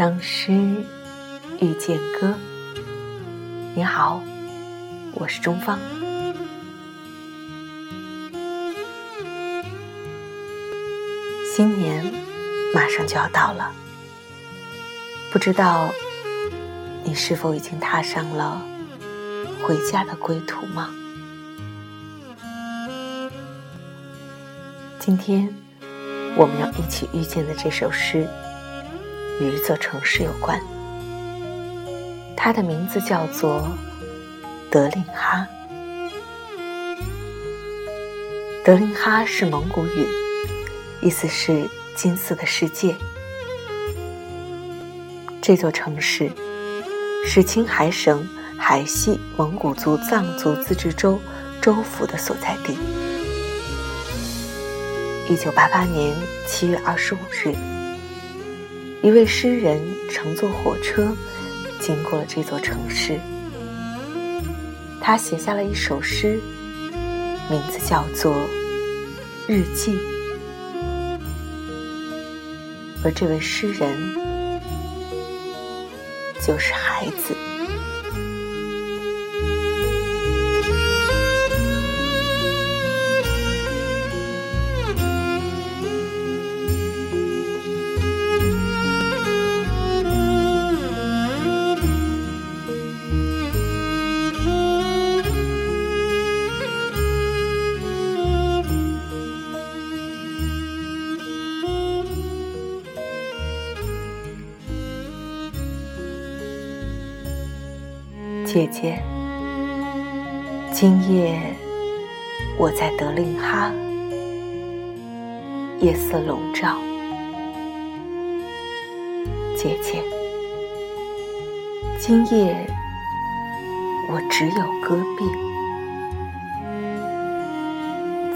当诗遇见歌，你好，我是钟芳。新年马上就要到了，不知道你是否已经踏上了回家的归途吗？今天我们要一起遇见的这首诗。与一座城市有关，它的名字叫做德令哈。德令哈是蒙古语，意思是“金色的世界”。这座城市是青海省海西蒙古族藏族自治州州府的所在地。一九八八年七月二十五日。一位诗人乘坐火车经过了这座城市，他写下了一首诗，名字叫做《日记》，而这位诗人就是孩子。姐姐，今夜我在德令哈，夜色笼罩。姐姐，今夜我只有戈壁，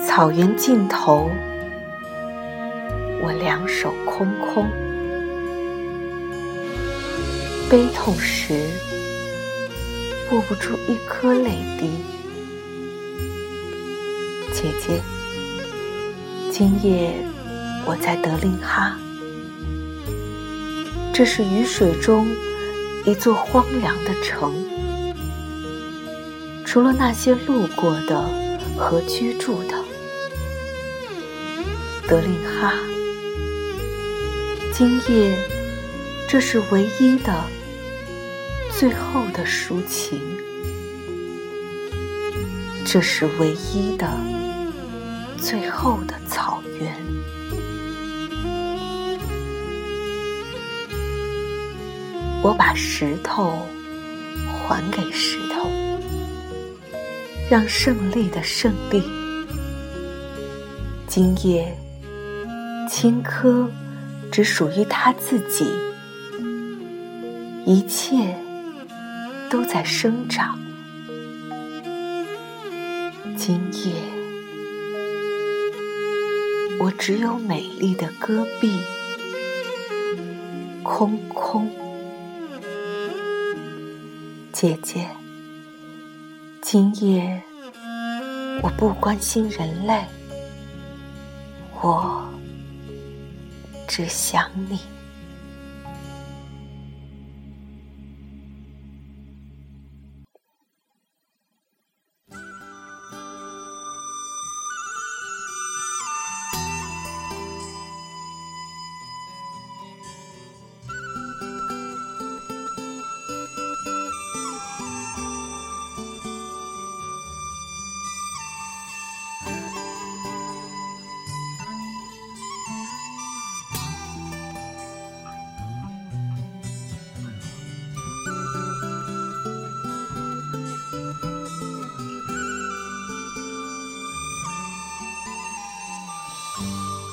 草原尽头，我两手空空，悲痛时。握不住一颗泪滴，姐姐。今夜我在德令哈，这是雨水中一座荒凉的城，除了那些路过的和居住的，德令哈。今夜，这是唯一的。最后的抒情，这是唯一的最后的草原。我把石头还给石头，让胜利的胜利。今夜，青稞只属于他自己，一切。都在生长。今夜，我只有美丽的戈壁，空空。姐姐，今夜我不关心人类，我只想你。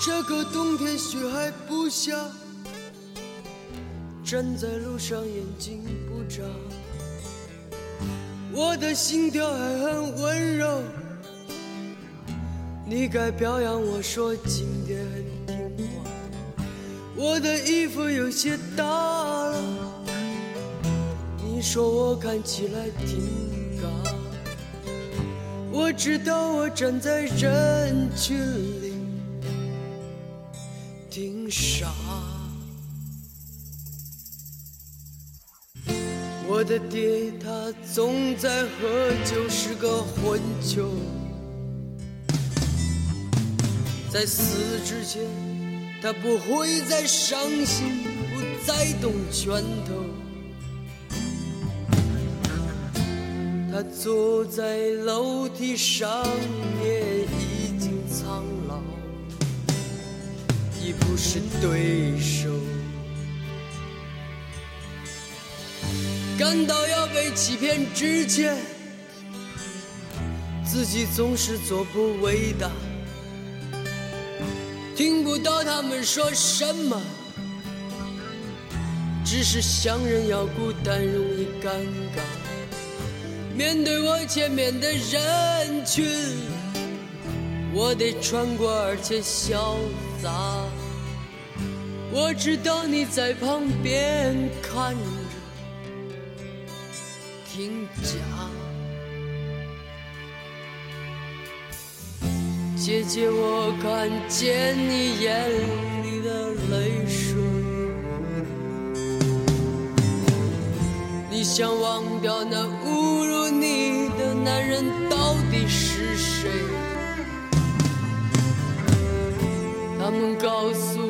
这个冬天雪还不下，站在路上眼睛不眨，我的心跳还很温柔。你该表扬我说今天很听话，我的衣服有些大了，你说我看起来挺嘎，我知道我站在人群里。挺傻。我的爹他总在喝酒，是个混球。在死之前，他不会再伤心，不再动拳头。他坐在楼梯上也，已经苍老，不是对手。感到要被欺骗之前，自己总是做不伟大。听不到他们说什么，只是想人要孤单，容易尴尬。面对我前面的人群，我得穿过而且潇洒。我知道你在旁边看着。听讲，姐姐，我看见你眼里的泪水。你想忘掉那侮辱你的男人到底是谁？他们告诉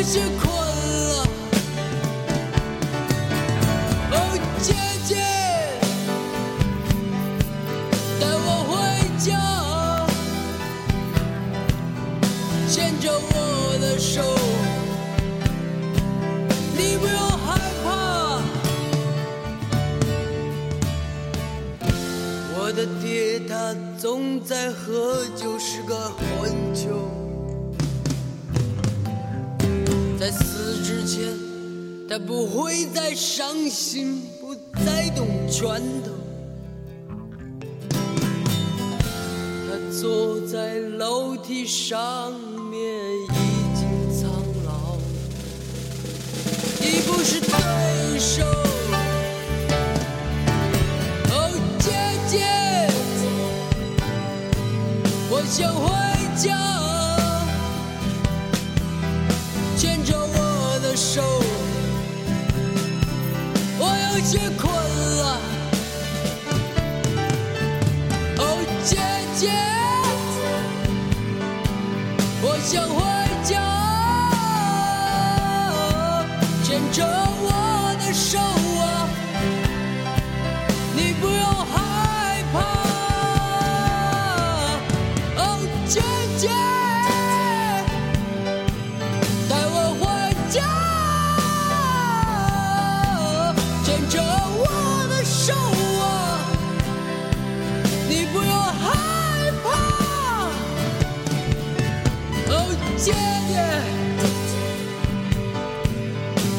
有些困了，哦，姐姐，带我回家，牵着我。的手，你不要害怕。我的爹他总在喝他不会再伤心，不再动拳头。他坐在楼梯上面。已经苍老，已不是对手。哦，姐姐，我想回家，我困了。哦，姐姐，我想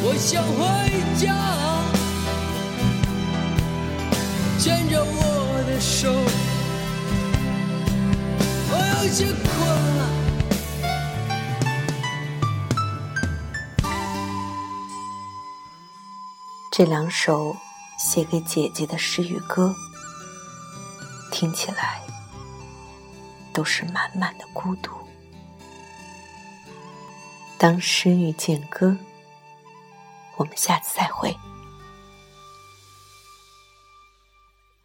我。想回家，牵着我的手，我有些困了。这两首写给姐姐的诗与歌，听起来都是满满的孤独。当诗遇见歌。我们下次再会。